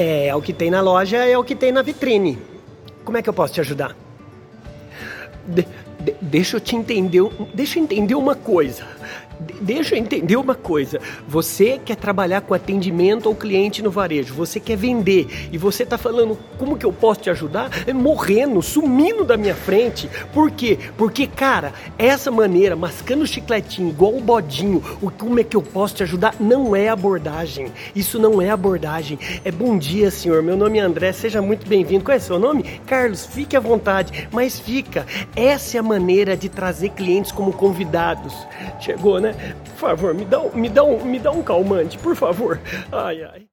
É, é o que tem na loja, é o que tem na vitrine. Como é que eu posso te ajudar? De- de- deixa eu te entender, deixa eu entender uma coisa. De- Deixa eu entender uma coisa. Você quer trabalhar com atendimento ao cliente no varejo, você quer vender e você tá falando como que eu posso te ajudar? É morrendo, sumindo da minha frente. Por quê? Porque, cara, essa maneira, mascando chicletinho, igual o bodinho, o como é que eu posso te ajudar? Não é abordagem. Isso não é abordagem. É bom dia, senhor. Meu nome é André, seja muito bem-vindo. Qual é seu nome? Carlos, fique à vontade, mas fica. Essa é a maneira de trazer clientes como convidados. Chegou, né? Por favor, me dá, me dá, um, me dá um calmante, por favor. Ai, ai.